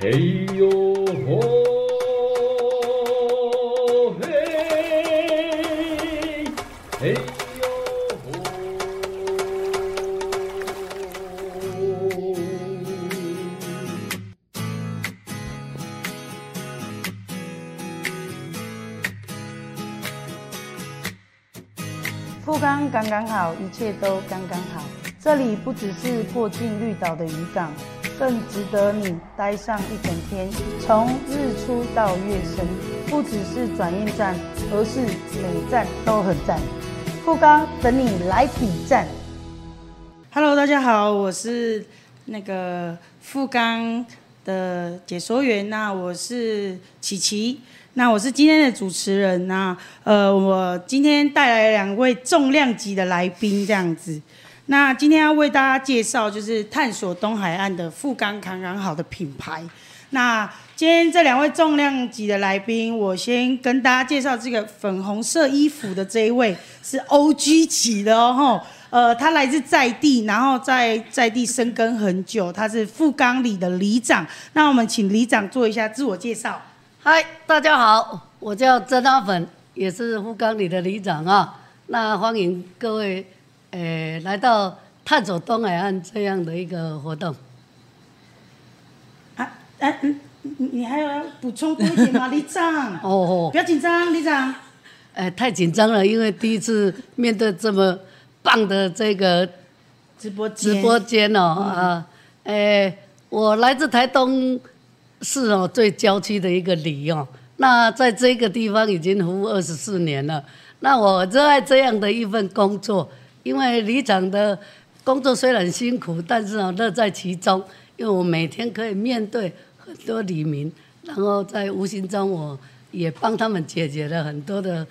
嘿呦吼，嘿，嘿呦吼。富冈刚刚好，一切都刚刚好。这里不只是过境绿岛的渔港，更值得你待上一整天。从日出到月升，不只是转运站，而是每站都很赞。富冈等你来比赞。Hello，大家好，我是那个富冈的解说员，那我是琪琪。那我是今天的主持人，那呃，我今天带来两位重量级的来宾，这样子。那今天要为大家介绍，就是探索东海岸的富冈刚刚好的品牌。那今天这两位重量级的来宾，我先跟大家介绍这个粉红色衣服的这一位是 OG 级的哦，呃，他来自在地，然后在在地生根很久，他是富冈里的里长。那我们请里长做一下自我介绍。嗨，大家好，我叫曾阿粉，也是富冈里的里长啊。那欢迎各位，诶，来到探索东海岸这样的一个活动。啊，哎、啊，嗯，你还要补充多一点吗，李长？哦哦，不要紧张，李长。呃，太紧张了，因为第一次面对这么棒的这个直播直播间哦、嗯、啊，哎，我来自台东。市哦，最郊区的一个里哦。那在这个地方已经服务二十四年了。那我热爱这样的一份工作，因为里长的工作虽然辛苦，但是呢乐在其中。因为我每天可以面对很多里民，然后在无形中我也帮他们解决了很多的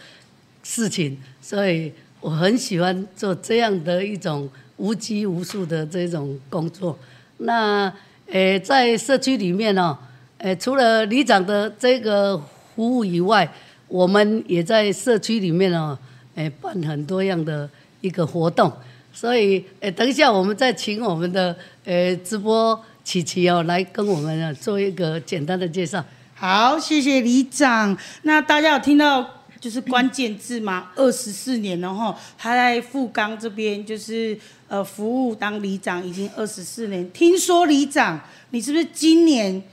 事情，所以我很喜欢做这样的一种无拘无束的这种工作。那诶，在社区里面哦。诶，除了里长的这个服务以外，我们也在社区里面哦，诶，办很多样的一个活动。所以，呃，等一下我们再请我们的呃直播琪琪哦，来跟我们做一个简单的介绍。好，谢谢李长。那大家有听到就是关键字吗？二十四年了后，他在富冈这边就是呃服务当里长已经二十四年。听说里长，你是不是今年？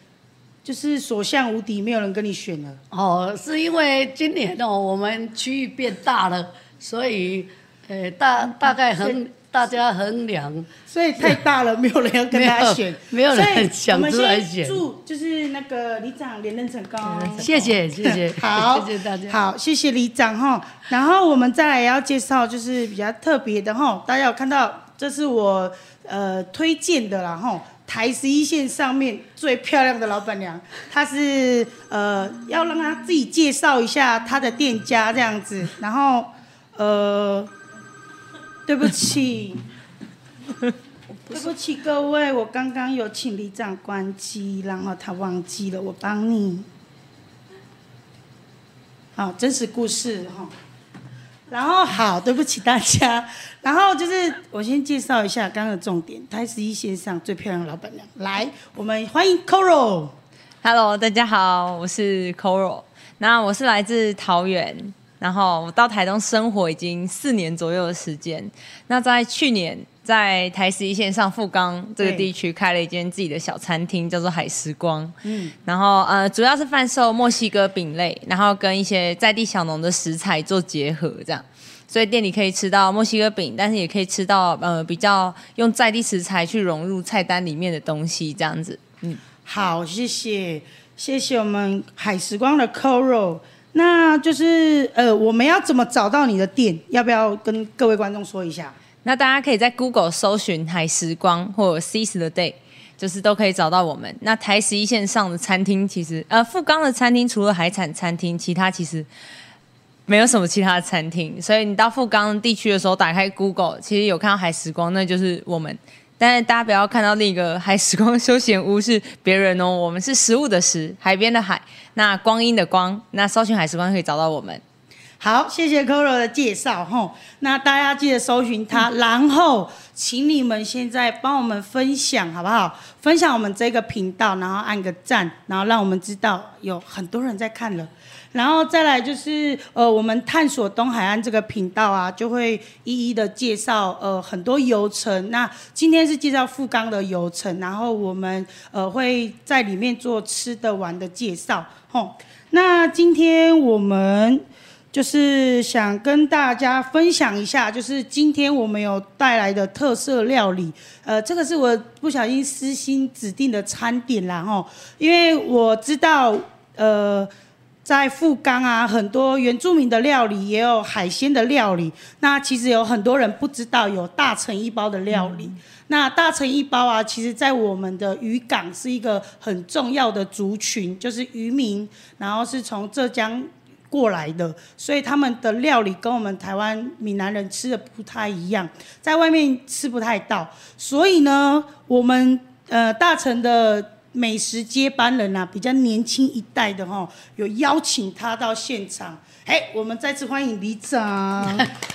就是所向无敌，没有人跟你选了。哦，是因为今年哦，我们区域变大了，所以，呃，大大概衡大家衡量，所以太大了，没有人要跟他选，没有人想出来选。祝就是那个里长连任成功，谢谢谢谢，好，谢谢大家，好，谢谢里长哈。然后我们再来要介绍，就是比较特别的哈，大家有看到，这是我呃推荐的啦哈。台十一线上面最漂亮的老板娘，她是呃要让她自己介绍一下她的店家这样子，然后呃对不起，对不起各位，我刚刚有请里长关机，然后他忘记了，我帮你，好，真实故事哈。然后好，对不起大家。然后就是我先介绍一下刚刚的重点，台十一线上最漂亮的老板娘。来，我们欢迎 Coro。Hello，大家好，我是 Coro。那我是来自桃园，然后我到台东生活已经四年左右的时间。那在去年在台十一线上富冈这个地区开了一间自己的小餐厅，叫做海时光。嗯，然后呃主要是贩售墨西哥饼类，然后跟一些在地小农的食材做结合，这样。所以店里可以吃到墨西哥饼，但是也可以吃到呃比较用在地食材去融入菜单里面的东西，这样子。嗯，好，谢谢，谢谢我们海时光的 Coro。那就是呃，我们要怎么找到你的店？要不要跟各位观众说一下？那大家可以在 Google 搜寻海时光或者 Seize the Day，就是都可以找到我们。那台十一线上的餐厅，其实呃富冈的餐厅除了海产餐厅，其他其实。没有什么其他的餐厅，所以你到富冈地区的时候，打开 Google，其实有看到海时光，那就是我们。但是大家不要看到另一个海时光休闲屋是别人哦，我们是食物的食，海边的海，那光阴的光，那搜寻海时光可以找到我们。好，谢谢 Coro 的介绍吼。那大家记得搜寻他，然后请你们现在帮我们分享好不好？分享我们这个频道，然后按个赞，然后让我们知道有很多人在看了。然后再来就是呃，我们探索东海岸这个频道啊，就会一一的介绍呃很多游程。那今天是介绍富冈的游程，然后我们呃会在里面做吃的玩的介绍。吼，那今天我们就是想跟大家分享一下，就是今天我们有带来的特色料理。呃，这个是我不小心私心指定的餐点啦，吼，因为我知道呃。在富冈啊，很多原住民的料理，也有海鲜的料理。那其实有很多人不知道有大成一包的料理。嗯、那大成一包啊，其实在我们的渔港是一个很重要的族群，就是渔民，然后是从浙江过来的，所以他们的料理跟我们台湾闽南人吃的不太一样，在外面吃不太到。所以呢，我们呃大成的。美食接班人啊，比较年轻一代的哈，有邀请他到现场。哎，我们再次欢迎李长，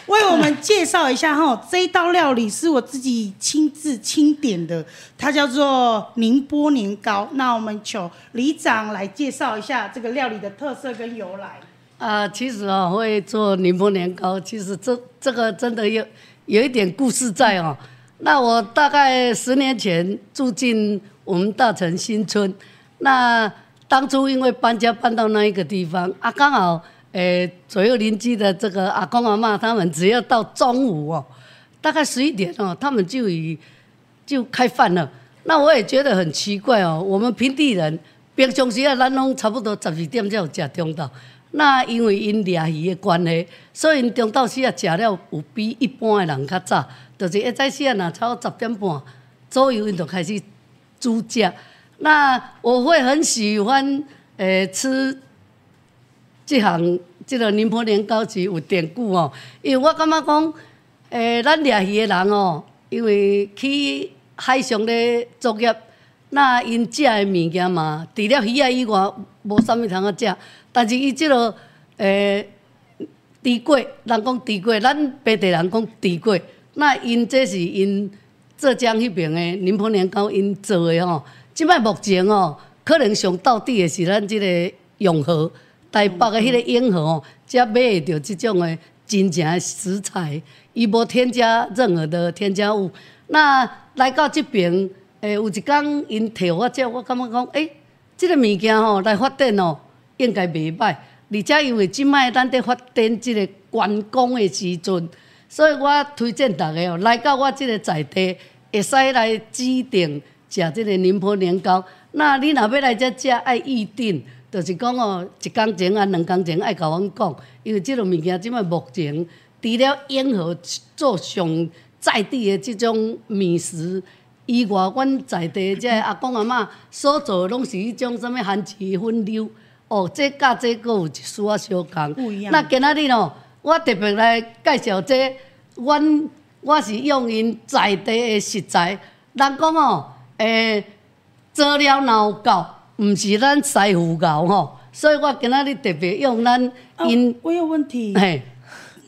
为我们介绍一下哈，这一道料理是我自己亲自亲点的，它叫做宁波年糕。那我们求李长来介绍一下这个料理的特色跟由来。啊，其实啊，会做宁波年糕，其实这这个真的有有一点故事在哦。那我大概十年前住进。我们大成新村，那当初因为搬家搬到那一个地方啊，刚好诶、欸、左右邻居的这个阿公阿嬷，他们只要到中午哦，大概十一点哦，他们就已就开饭了。那我也觉得很奇怪哦，我们平地人平常时啊，咱拢差不多十二点才有吃中昼。那因为因掠鱼的关系，所以中昼时啊吃了有比一般的人较早，就是一早时啊，那差不十点半左右，因就开始。猪脚，那我会很喜欢诶、欸、吃这行这个宁波年糕是有典故哦，因为我感觉讲诶，咱掠鱼的人哦，因为去海上咧作业，那因食的物件嘛，除了鱼仔以外，无啥物通啊食。但是伊即个诶，猪粿，人讲猪粿，咱本地人讲猪粿，那因这是因。浙江迄边的宁波年糕因做的吼，即摆目前哦，可能上到底的是咱即个永和台北的迄个永和哦，才买得到即种的真正食材，伊无添加任何的添加物。那来到即边，诶，有一工因摕我食，我感觉讲，诶、即、这个物件吼来发展哦，应该袂歹。而且因为即摆咱在发展即个观光的时阵。所以我推荐大家哦，来到我即个在地，会使来指定食即个宁波年糕。那你若要来遮食，爱预定，就是讲哦，一工前啊，两工前爱甲阮讲，因为即个物件即摆目前除了永和做上在地的即种美食以外，阮在地这阿公阿嬷所做的拢是迄种什物番薯粉溜哦，这甲这个有一丝仔相共。不一样。那今仔日哦。我特别来介绍这个，阮我是用因在地的食材。人讲哦，诶、欸，佐料若有够，毋是咱师傅够吼。所以我今仔日特别用咱因、哦。我有问题。嘿，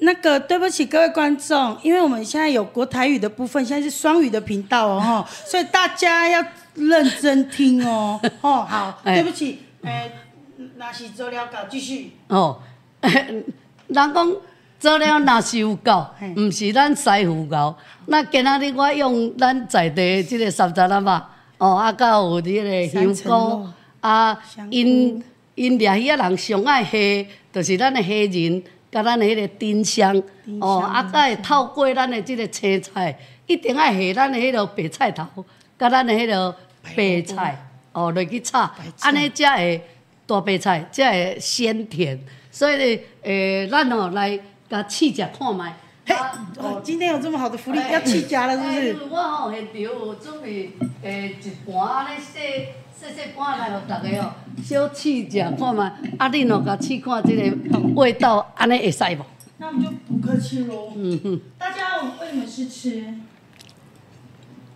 那个对不起各位观众，因为我们现在有国台语的部分，现在是双语的频道哦，所以大家要认真听哦。哦，好，对不起，诶、欸，若是佐料够，继续。哦。人讲做了若是有够，毋是咱师傅够。那今仔日我用咱在地即个三十粒吧，哦，啊，甲有迄个香菇，啊，因因掠鱼仔人上爱下，就是咱的虾仁，甲咱的迄个丁香，哦，啊，甲会透过咱的即个青菜，一定爱下咱的迄个白菜头，甲咱的迄个白菜，哦，落去炒，安尼才会大白菜才会鲜甜。所以呢，诶、欸，咱哦来甲试食看觅。嘿，哦，今天有这么好的福利，欸、要试食了是不是？欸、我吼现场有准备诶、欸、一盘安尼细细细盘来互逐个哦，小试食看觅。啊，恁哦甲试看即个味道，安尼会使无？那我们就不客气喽。嗯哼。大家，我们为你们试吃，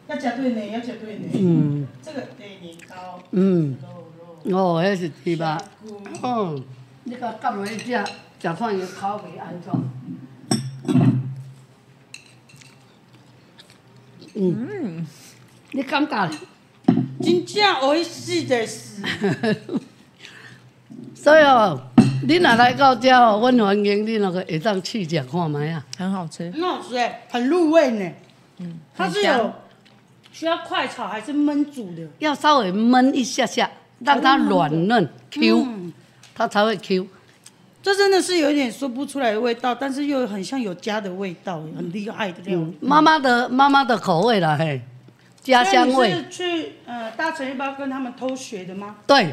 要夹对呢，要夹对呢。嗯。这个对年糕。嗯。哦，迄是对吧？嗯。你甲夹落去食，食看伊口味安怎。嗯，你感觉？真正美味しいです。所以哦，你若来到这哦，阮欢迎你那个会当试食看觅啊。很好吃。很好吃哎，很入味呢。嗯，它是有需要快炒还是焖煮的？要稍微焖一下下，让它软嫩 Q，、嗯它才会 Q。 这真的是有一点说不出来的味道，但是又很像有家的味道，很厉害的料理。妈妈的妈妈的口味啦，嘿，家乡味。是去呃大城一包跟他们偷学的吗？对，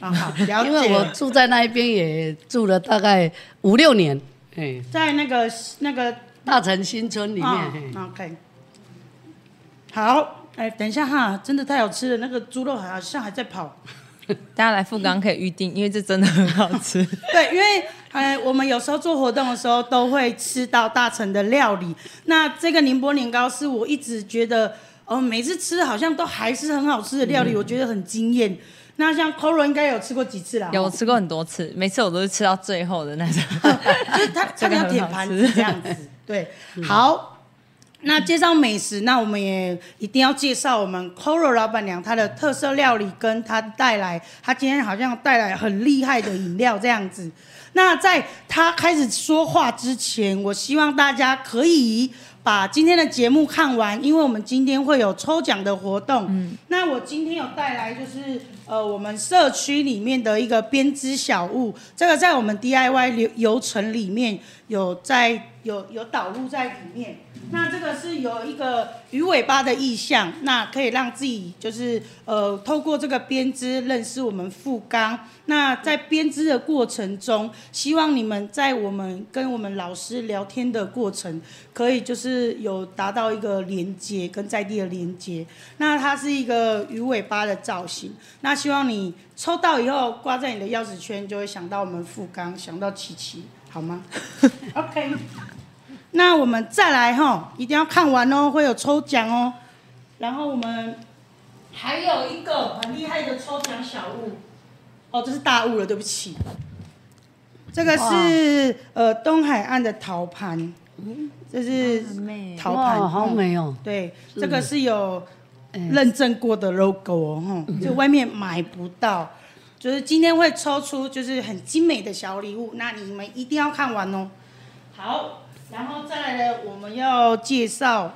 啊好，了解因为我住在那一边也住了大概五六年，哎，在那个那个大城新村里面。OK，好，哎，等一下哈，真的太好吃了，那个猪肉好像还在跑。大家来富冈可以预定，因为这真的很好吃。对，因为呃，我们有时候做活动的时候都会吃到大成的料理。那这个宁波年糕是我一直觉得，哦，每次吃好像都还是很好吃的料理，嗯、我觉得很惊艳。那像 Coro 应该有吃过几次啦？有吃过很多次，每次我都是吃到最后的那种，就是他他要舔盘子这样子。对，好。那介绍美食，那我们也一定要介绍我们 Coro 老板娘她的特色料理，跟她带来，她今天好像带来很厉害的饮料这样子。那在她开始说话之前，我希望大家可以把今天的节目看完，因为我们今天会有抽奖的活动。嗯，那我今天有带来就是呃我们社区里面的一个编织小物，这个在我们 DIY 流流程里面有在有有导入在里面。那这个是有一个鱼尾巴的意象，那可以让自己就是呃透过这个编织认识我们富冈。那在编织的过程中，希望你们在我们跟我们老师聊天的过程，可以就是有达到一个连接跟在地的连接。那它是一个鱼尾巴的造型，那希望你抽到以后挂在你的钥匙圈，就会想到我们富冈，想到琪琪，好吗？OK。那我们再来哈，一定要看完哦，会有抽奖哦。然后我们还有一个很厉害的抽奖小物，哦，这是大物了，对不起。这个是呃东海岸的陶盘，这是陶盘，好美哦。对，这个是有认证过的 logo 哦，哈，就外面买不到。就是今天会抽出就是很精美的小礼物，那你们一定要看完哦。好。然后再来呢，我们要介绍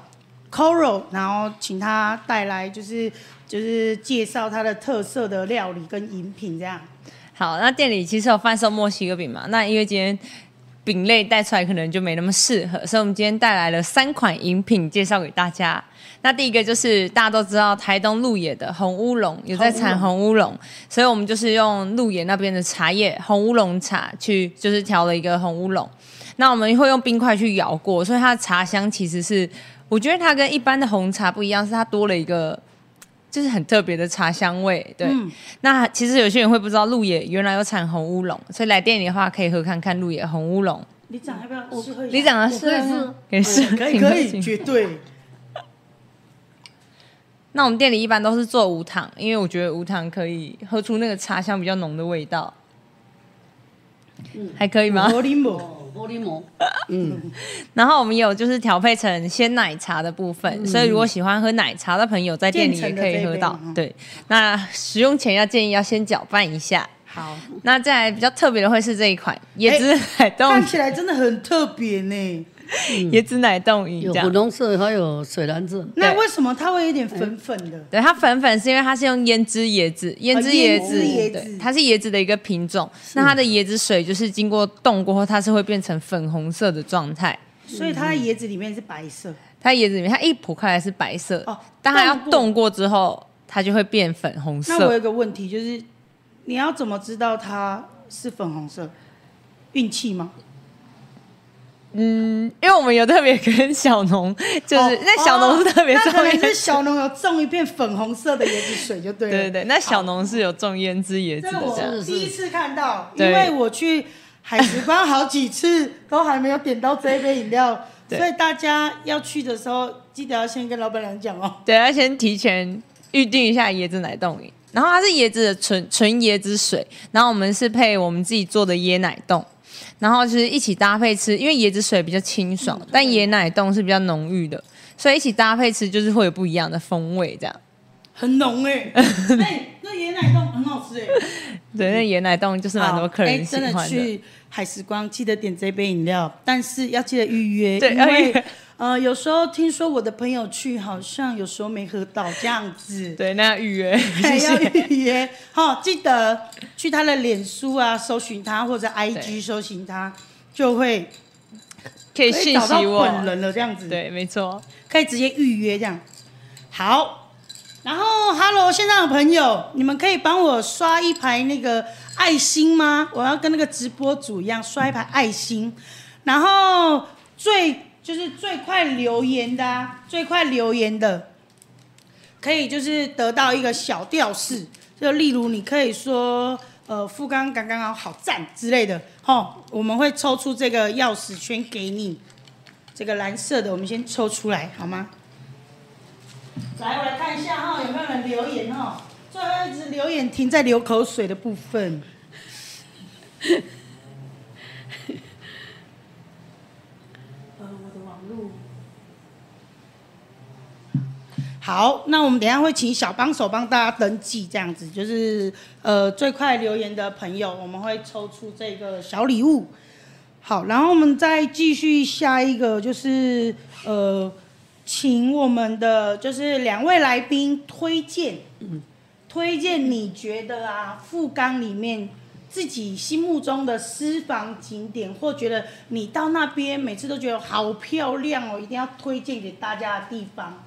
Coro，然后请他带来就是就是介绍他的特色的料理跟饮品这样。好，那店里其实有贩售墨西哥饼嘛，那因为今天饼类带出来可能就没那么适合，所以我们今天带来了三款饮品介绍给大家。那第一个就是大家都知道台东鹿野的红乌龙，有在产红乌龙，所以我们就是用鹿野那边的茶叶红乌龙茶去就是调了一个红乌龙。那我们会用冰块去摇过，所以它的茶香其实是，我觉得它跟一般的红茶不一样，是它多了一个，就是很特别的茶香味。对，嗯、那其实有些人会不知道鹿野原来有产红乌龙，所以来店里的话可以喝看看鹿野红乌龙。里长要不要试喝？里长要试喝，可以试，可以可以，绝对。那我们店里一般都是做无糖，因为我觉得无糖可以喝出那个茶香比较浓的味道。嗯，还可以吗？玻璃膜，嗯，然后我们有就是调配成鲜奶茶的部分，嗯、所以如果喜欢喝奶茶的朋友，在店里也可以喝到。对，那使用前要建议要先搅拌一下。好，那再来比较特别的会是这一款椰子奶冻，看起来真的很特别呢。椰子奶冻饮，有粉红色，还有水蓝色。那为什么它会有点粉粉的？对，它粉粉是因为它是用胭脂椰子，胭脂椰子，对，它是椰子的一个品种。那它的椰子水就是经过冻过后，它是会变成粉红色的状态。所以它的椰子里面是白色。它椰子里面，它一剖开来是白色。哦，当它要冻过之后，它就会变粉红色。那我有个问题，就是你要怎么知道它是粉红色？运气吗？嗯，因为我们有特别跟小农，就是、哦、那小农是特别种，那可能是小农有种一片粉红色的椰子水就对了。对 对对，那小农是有种胭脂椰子的。这我第一次看到，因为我去海时光好几次都还没有点到这一杯饮料，所以大家要去的时候记得要先跟老板娘讲哦。对，要先提前预定一下椰子奶冻饮，然后它是椰子的纯纯椰子水，然后我们是配我们自己做的椰奶冻。然后就是一起搭配吃，因为椰子水比较清爽，嗯、但椰奶冻是比较浓郁的，所以一起搭配吃就是会有不一样的风味，这样。很浓哎、欸，哎，那椰奶冻很好吃哎、欸。对，那椰奶冻就是蛮多客人喜欢的。哎，真的去海时光记得点这杯饮料，但是要记得预约。对，因为呃，有时候听说我的朋友去，好像有时候没喝到这样子。对，那要预约，谢谢要预约。好，记得去他的脸书啊，搜寻他或者 IG 搜寻他，就会可以信息我本人了这样子。对，没错，可以直接预约这样。好。然后，Hello，线上的朋友，你们可以帮我刷一排那个爱心吗？我要跟那个直播主一样刷一排爱心。然后最就是最快留言的啊，最快留言的，可以就是得到一个小吊饰，就例如你可以说呃富冈刚刚好好赞之类的，吼，我们会抽出这个钥匙圈给你，这个蓝色的我们先抽出来好吗？来，我来一下哈，有没有人留言哈？最后一直留言停在流口水的部分。呃，我的网路。好，那我们等一下会请小帮手帮大家登记，这样子就是呃最快留言的朋友，我们会抽出这个小礼物。好，然后我们再继续下一个，就是呃。请我们的就是两位来宾推荐，嗯，推荐你觉得啊，富冈里面自己心目中的私房景点，或觉得你到那边每次都觉得好漂亮哦，一定要推荐给大家的地方。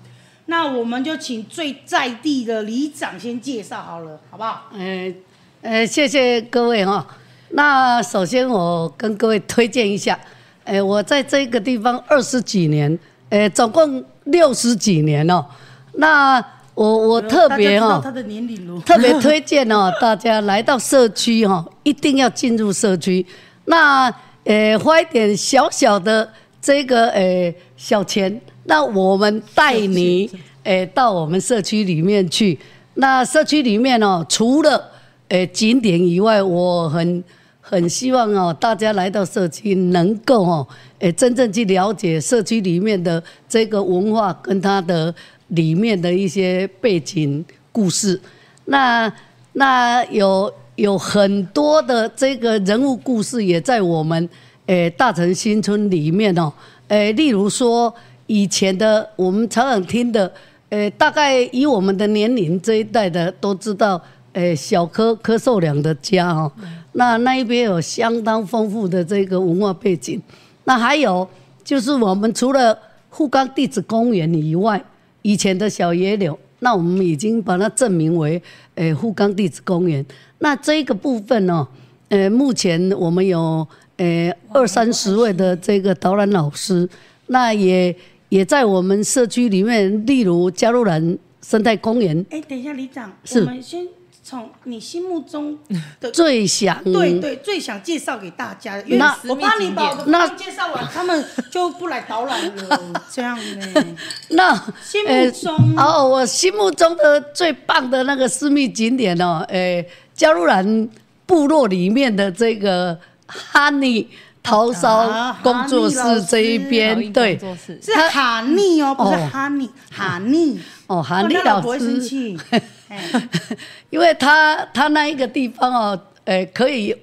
那我们就请最在地的里长先介绍好了，好不好？嗯，呃，谢谢各位哈、哦。那首先我跟各位推荐一下，呃，我在这个地方二十几年。诶，总共六十几年哦。那我我特别哦，他的年龄特别推荐哦，大家来到社区哈，一定要进入社区。那呃，花一点小小的这个诶小钱，那我们带你诶到我们社区里面去。那社区里面哦，除了诶景点以外，我很。很希望哦，大家来到社区能够哦，诶，真正去了解社区里面的这个文化跟它的里面的一些背景故事。那那有有很多的这个人物故事也在我们诶大城新村里面哦。诶，例如说以前的我们常常听的，诶，大概以我们的年龄这一代的都知道，诶，小柯柯受良的家哦。那那一边有相当丰富的这个文化背景，那还有就是我们除了富冈地质公园以外，以前的小野柳，那我们已经把它证明为诶富冈地质公园。那这个部分呢，呃，目前我们有呃二三十位的这个导览老师，那也也在我们社区里面，例如加入兰生态公园。哎，等一下，李长，是我们先。从你心目中的 最想对对最想介绍给大家的，因为我帮你把我的那介绍完，他们就不来导览了。这样呢？那心目中哦，我心目中的最棒的那个私密景点哦，诶，加鲁兰部落里面的这个哈尼陶烧工作室这一边，对，是哈尼哦，不是哈尼，哈尼哦，哈尼老师。因为他他那一个地方哦，诶，可以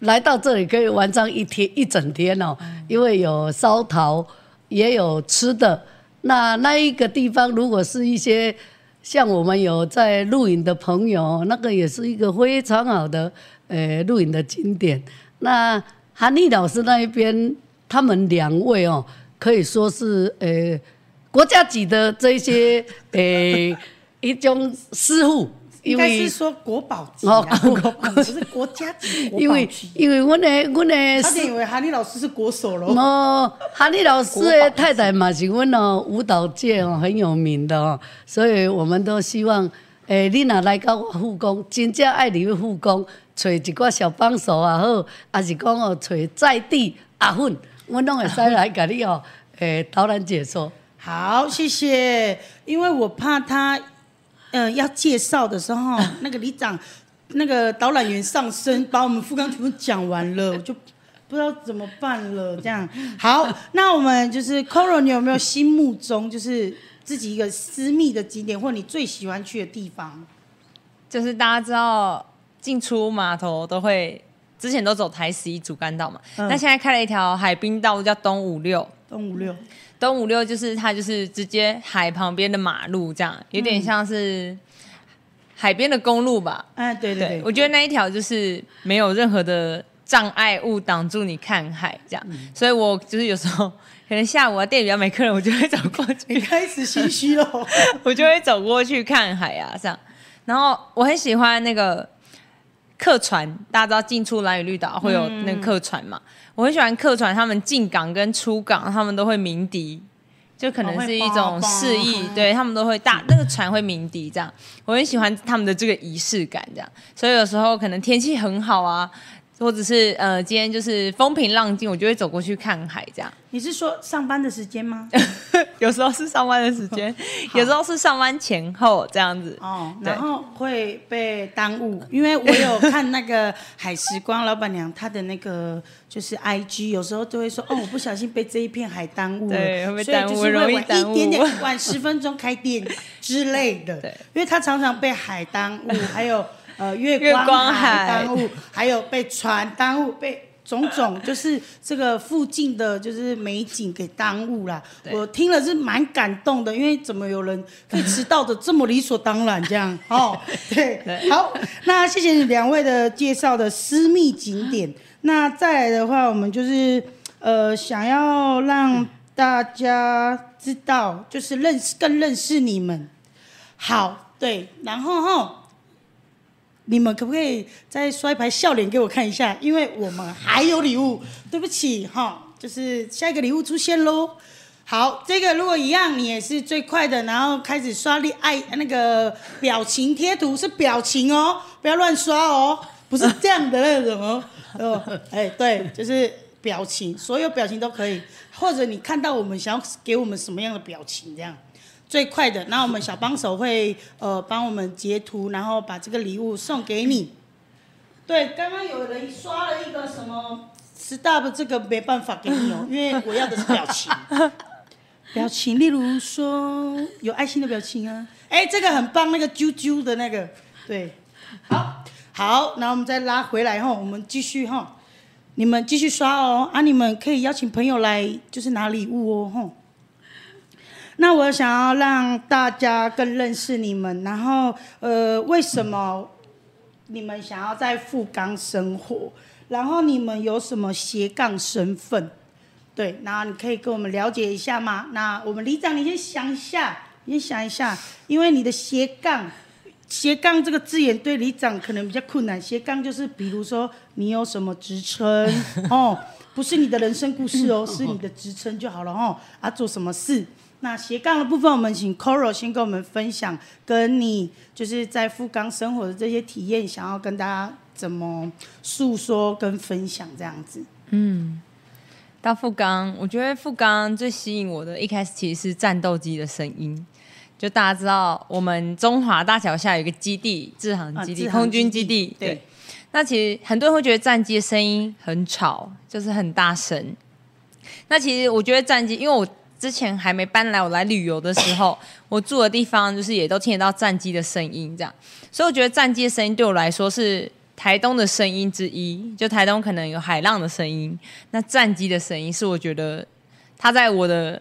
来到这里可以玩上一天一整天哦，因为有烧陶，也有吃的。那那一个地方，如果是一些像我们有在露营的朋友，那个也是一个非常好的诶露营的景点。那韩丽老师那一边，他们两位哦，可以说是诶国家级的这些诶。一种师傅，应该是说国宝级啊，不是国家级。因为因为我的我的，他以为哈尼老师是国手喽。哦，哈尼老师的太太嘛是我哦舞蹈界哦很有名的哦，所以我们都希望，诶，你若来到我护工，真正爱你富冈，找一个小帮手也好，还是讲哦找在地阿粉，我拢会使来给你哦，诶，导览解说。好，谢谢，因为我怕他。嗯、呃，要介绍的时候，那个里长、那个导览员上身，把我们富冈全部讲完了，我就不知道怎么办了。这样好，那我们就是 Coro，你有没有心目中就是自己一个私密的景点，或你最喜欢去的地方？就是大家知道进出码头都会，之前都走台十一主干道嘛，那、嗯、现在开了一条海滨道路叫东五六。东五六，东五六就是它就是直接海旁边的马路，这样有点像是海边的公路吧？哎、嗯，对对对，对，我觉得那一条就是没有任何的障碍物挡住你看海，这样、嗯，所以我就是有时候可能下午啊店里要没客人，我就会走过去。你开始心虚了，我就会走过去看海啊，这样。然后我很喜欢那个客船，大家知道进出蓝屿绿岛会有那个客船嘛？嗯、我很喜欢客船，他们进港跟出港，他们都会鸣笛，就可能是一种示意，对他们都会大那个船会鸣笛，这样。我很喜欢他们的这个仪式感，这样。所以有时候可能天气很好啊。或者是呃，今天就是风平浪静，我就会走过去看海，这样。你是说上班的时间吗？有时候是上班的时间，有时候是上班前后这样子。哦，然后会被耽误，因为我有看那个海时光老板娘她的那个就是 IG，有时候都会说哦，我不小心被这一片海耽误了，对，会被耽误，一点点，晚十分钟开店之类的。对，因为她常常被海耽误，还有。呃，月光海耽误，还有被船耽误，被种种就是这个附近的就是美景给耽误了。我听了是蛮感动的，因为怎么有人可以迟到的这么理所当然这样？哦，对，好，那谢谢你两位的介绍的私密景点。那再来的话，我们就是呃想要让大家知道，就是认识更认识你们。好，对，然后哈。你们可不可以再刷一排笑脸给我看一下？因为我们还有礼物。对不起哈，就是下一个礼物出现喽。好，这个如果一样，你也是最快的，然后开始刷力爱那个表情贴图，是表情哦，不要乱刷哦，不是这样的那种哦。哦，哎，对，就是表情，所有表情都可以，或者你看到我们想要给我们什么样的表情这样。最快的，那我们小帮手会呃帮我们截图，然后把这个礼物送给你。对，刚刚有人刷了一个什么 stop，这个没办法给你哦，因为我要的是表情。表情，例如说有爱心的表情啊，哎，这个很棒，那个啾啾的那个，对，好，好，那我们再拉回来哈，我们继续哈，你们继续刷哦，啊，你们可以邀请朋友来，就是拿礼物哦，吼。那我想要让大家更认识你们，然后呃，为什么你们想要在富冈生活？然后你们有什么斜杠身份？对，然后你可以跟我们了解一下吗？那我们里长，你先想一下，你先想一下，因为你的斜杠，斜杠这个字眼对里长可能比较困难。斜杠就是比如说你有什么职称 哦，不是你的人生故事哦，是你的职称就好了哦，啊，做什么事？那斜杠的部分，我们请 Coro 先跟我们分享，跟你就是在富冈生活的这些体验，想要跟大家怎么诉说跟分享这样子。嗯，到富冈，我觉得富冈最吸引我的，一开始其实是战斗机的声音。就大家知道，我们中华大桥下有一个基地，制航基地，啊、空军基地。对。对那其实很多人会觉得战机的声音很吵，就是很大声。那其实我觉得战机，因为我。之前还没搬来，我来旅游的时候，我住的地方就是也都听得到战机的声音，这样，所以我觉得战机的声音对我来说是台东的声音之一。就台东可能有海浪的声音，那战机的声音是我觉得它在我的。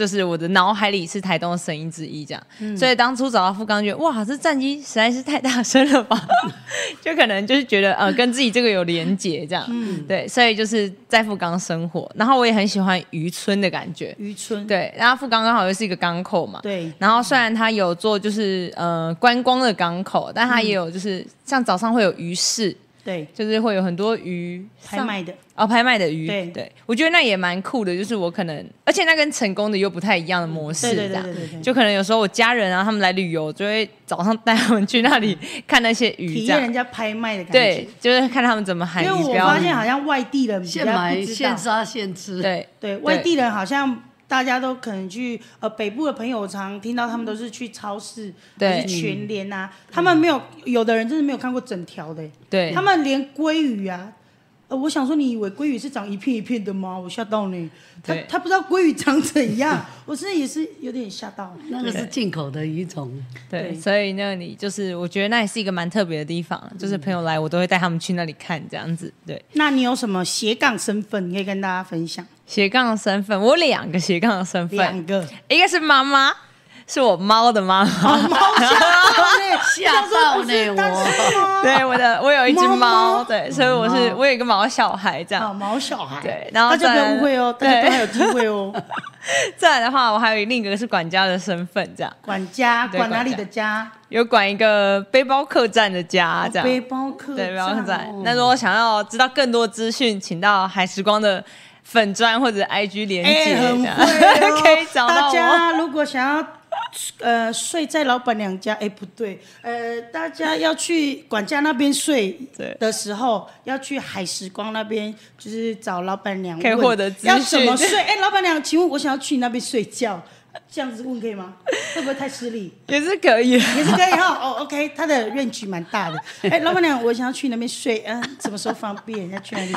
就是我的脑海里是台东的声音之一，这样、嗯，所以当初找到富冈，觉得哇，这战机实在是太大声了吧，就可能就是觉得呃，跟自己这个有连结，这样、嗯，对，所以就是在富冈生活，然后我也很喜欢渔村的感觉，渔村，对，然后富冈刚好又是一个港口嘛，对，然后虽然它有做就是呃观光的港口，但它也有就是、嗯、像早上会有鱼市。对，就是会有很多鱼拍卖的哦，拍卖的鱼。对对，我觉得那也蛮酷的，就是我可能，而且那跟成功的又不太一样的模式，这样。对对对对对。就可能有时候我家人啊，他们来旅游，就会早上带他们去那里 看那些鱼，体验人家拍卖的感觉。对，就是看他们怎么喊。因为我发现好像外地人现买现杀现吃。对对，外地人好像。大家都可能去呃北部的朋友，常听到他们都是去超市，对，全联啊、嗯，他们没有，有的人真的没有看过整条的，对，他们连鲑鱼啊，呃，我想说，你以为鲑鱼是长一片一片的吗？我吓到你。他他不知道鲑鱼长怎样，我真的也是有点吓到。那个是进口的鱼种。对，对所以那里就是我觉得那也是一个蛮特别的地方，就是朋友来我都会带他们去那里看这样子。对，那你有什么斜杠身份你可以跟大家分享？斜杠的身份，我有两个斜杠的身份，两个，一个是妈妈，是我猫的妈妈。哦，猫 我。对，我的我有一只猫对，所以我是我有一个毛小孩这样。好，毛小孩。对然后大家不要误会哦，大家都还有机会哦。再来的话，我还有另一个是管家的身份，这样管家对管哪里的家？有管一个背包客栈的家，这样。背包客对，背包客栈栈。那如果想要知道更多资讯，请到海时光的粉砖或者 IG 连接，可以找到大。家如果想要呃睡在老板娘家，哎不对，呃大家要去管家那边睡的时候，要去海时光那边，就是找老板娘问可以获得要怎么睡？哎，老板娘，请问我想要去你那边睡觉，这样子问可以吗？会不会太失礼？也是可以。也是可以哈。哦，OK，他的 range 蛮大的。哎，老板娘，我想要去那边睡，嗯、什么时候方便？要去哪里？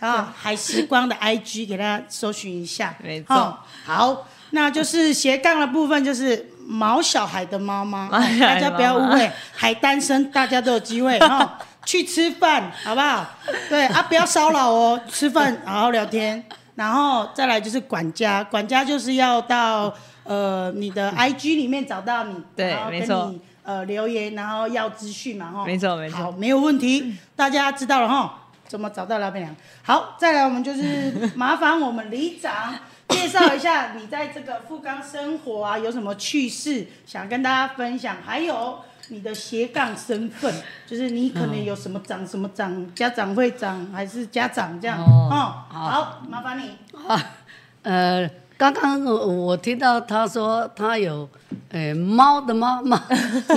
啊，海时光的 IG 给大家搜寻一下。没错哦好，那就是斜杠的部分，就是毛小孩的妈妈，大家不要误会，还单身，大家都有机会哈、哦。去吃饭，好不好？对啊，不要骚扰哦，吃饭好好聊天，然后再来就是管家，管家就是要到呃你的 IG 里面找到你，对没错你呃留言，然后要资讯嘛哈。没错没错好，没有问题，大家知道了哈。怎么找到老板娘？好，再来我们就是 麻烦我们里长 介绍一下你在这个富冈生活啊有什么趣事想跟大家分享，还有你的斜杠身份，就是你可能有什么长什么长，家长会长还是家长这样哦哦。好，麻烦你。啊，呃，刚刚我我听到他说他有，呃，猫的妈妈，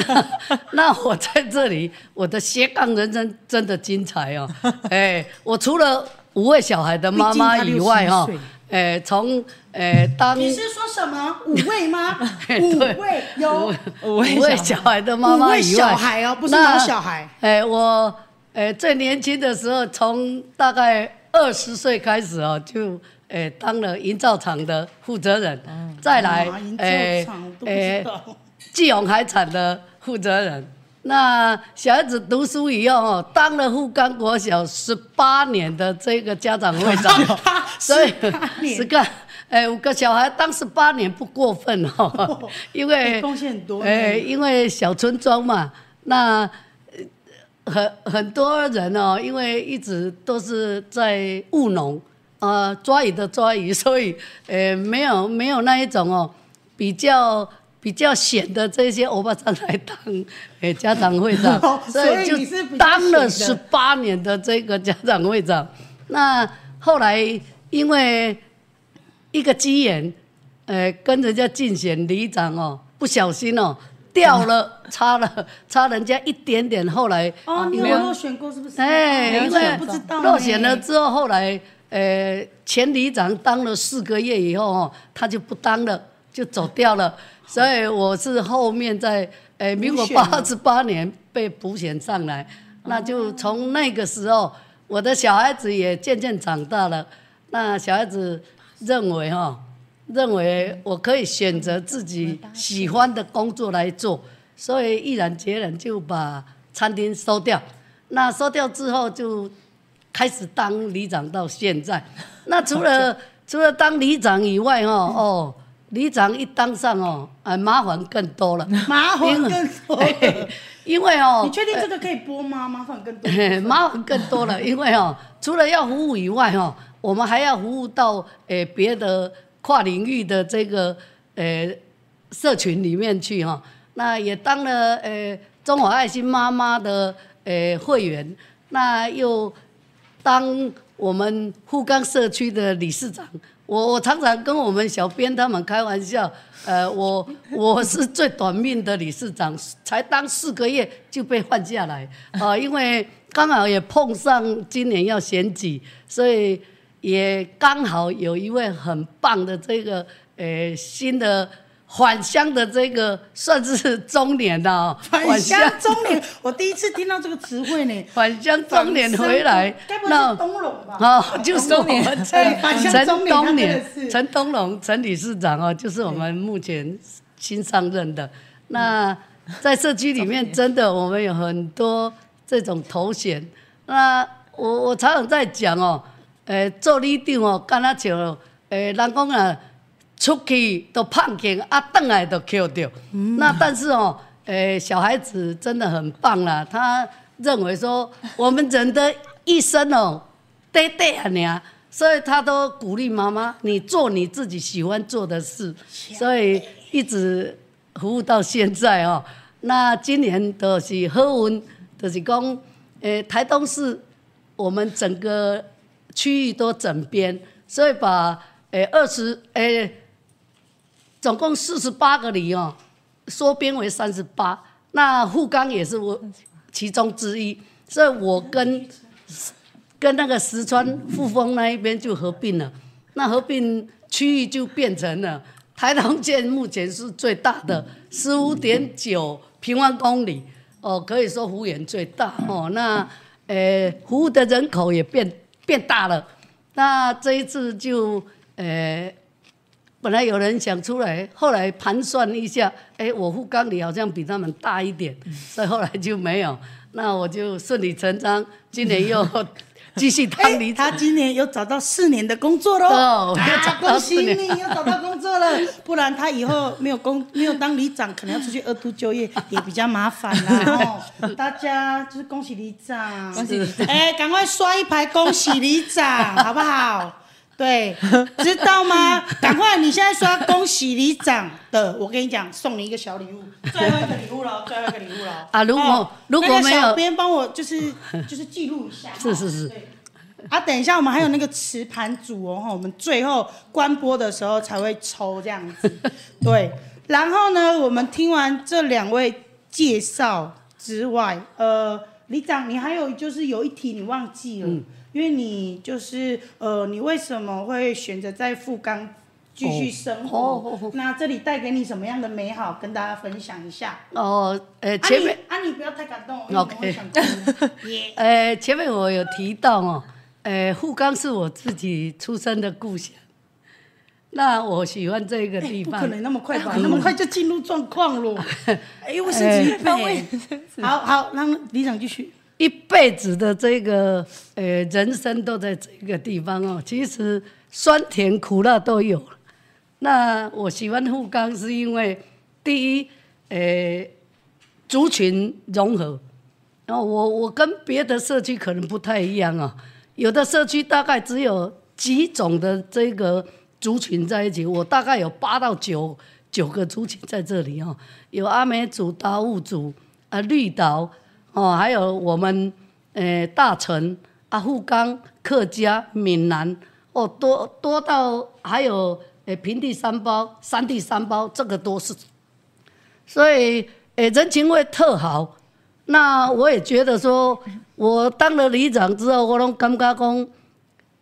那我在这里，我的斜杠人生真的精彩哦。哎，我除了五位小孩的妈妈以外哈、哦，哎，从呃当你是说什么五位吗？五位有五位小孩的妈五位妈以外，小孩哦，不是小孩。哎，我哎最年轻的时候，从大概二十岁开始哦，就哎当了营造厂的负责人，再来哎哎知道。基隆海产的负责人。那小孩子读书以后哦，当了富冈国小十八年的这个家长会长，所以十个哎五个小孩当十八年不过分哦，因为贡献很多。哎，因为小村庄嘛，那呃很很多人哦，因为一直都是在务农啊，抓鱼的抓鱼，所以呃没有没有那一种哦比较。比较显的这些欧巴桑来当诶 家长会长，哦所以就当了十八年的这个家长会长。那后来因为一个机缘，呃，跟人家竞选里长哦，不小心哦掉了，差了差人家一点点。后来哦，你有落选过是不是？哎，因为不知道落选了之后，后来呃前里长当了四个月以后哦，他就不当了，就走掉了。所以我是后面在呃民国八十八年被补选上来，那就从那个时候，我的小孩子也渐渐长大了。那小孩子认为哈，认为我可以选择自己喜欢的工作来做，所以毅然决然就把餐厅收掉。那收掉之后就开始当里长到现在。那除了除了当里长以外哈 哦。里长一当上哦，啊，麻烦更多了。麻烦更多了。因为哦，你确定这个可以播吗？麻烦更多。麻烦更多了，因为哦，除了要服务以外哈，我们还要服务到诶别的跨领域的这个诶社群里面去哈。那也当了诶中华爱心妈妈的诶会员，那又当我们富冈社区的理事长。我我常常跟我们小编他们开玩笑，呃，我我是最短命的理事长，才当四个月就被换下来啊、呃，因为刚好也碰上今年要选举，所以也刚好有一位很棒的这个呃新的返乡的这个算是中年的哦，返乡中年，我第一次听到这个词汇呢。返乡中年回来，那东龙吧？哦，就是我们陈陈东年，陈东龙陈理事长哦，就是我们目前新上任的。那在社区里面，真的我们有很多这种头衔。那我我常常在讲哦，诶，做里长哦，干那像诶，人讲啊。出去都碰见，啊，回来都扣掉。嗯、那但是哦，诶、欸，小孩子真的很棒啦。他认为说，我们人的一生哦，短短啊，所以他都鼓励妈妈，你做你自己喜欢做的事。所以一直服务到现在哦。那今年都是好运，就是讲，诶、欸，台东市我们整个区域都整编，所以把诶二十诶。总共四十八个里哦，缩编为三十八。那富冈也是我其中之一，所以我跟跟那个石川富丰那一边就合并了。那合并区域就变成了台东县目前是最大的十五点九平方公里哦，可以说幅员最大哦。那呃，服务的人口也变变大了。那这一次就呃。本来有人想出来，后来盘算一下，哎、欸，我富冈里好像比他们大一点，所以后来就没有。那我就顺理成章，今年又继续当里长、欸。他今年又找到四年的工作喽！啊，恭喜你又找到工作了，不然他以后没有工没有当里长，可能要出去二度就业，也比较麻烦啦。哦，大家就是恭喜里长，恭喜！哎，赶快刷一排恭喜里长，好不好？对，知道吗？赶快，你现在刷恭喜里长的，我跟你讲，送你一个小礼物，最后一个礼物了，最后一个礼物了。啊，如果、哦、如果没有，那个、小编帮我就是就是记录一下。是是是。啊，等一下，我们还有那个磁盘组哦，我们最后关播的时候才会抽这样子。对，然后呢，我们听完这两位介绍之外，呃，里长，你还有就是有一题你忘记了。嗯因为你就是呃，你为什么会选择在富冈继续生活？哦哦哦、那这里带给你什么样的美好，跟大家分享一下。哦，呃，前面啊，你不要太感动。OK。呃，前面我有提到哦，呃，富冈是我自己出生的故乡。那我喜欢这个地方。不可能那么快吧？那么快就进入状况了。哎，我升级一倍。好好，让李长继续。一辈子的这个呃人生都在这个地方哦，其实酸甜苦辣都有。那我喜欢富冈是因为第一，呃，族群融合。然后我我跟别的社区可能不太一样啊，有的社区大概只有几种的这个族群在一起，我大概有八到九九个族群在这里哦，有阿美族、达悟族啊、绿岛。哦，还有我们，诶、大城、阿富冈、客家、闽南，哦，多多到还有诶、平地三包、山地三包，这个都是，所以诶、人情味特好。那我也觉得说，我当了里长之后，我拢感觉讲，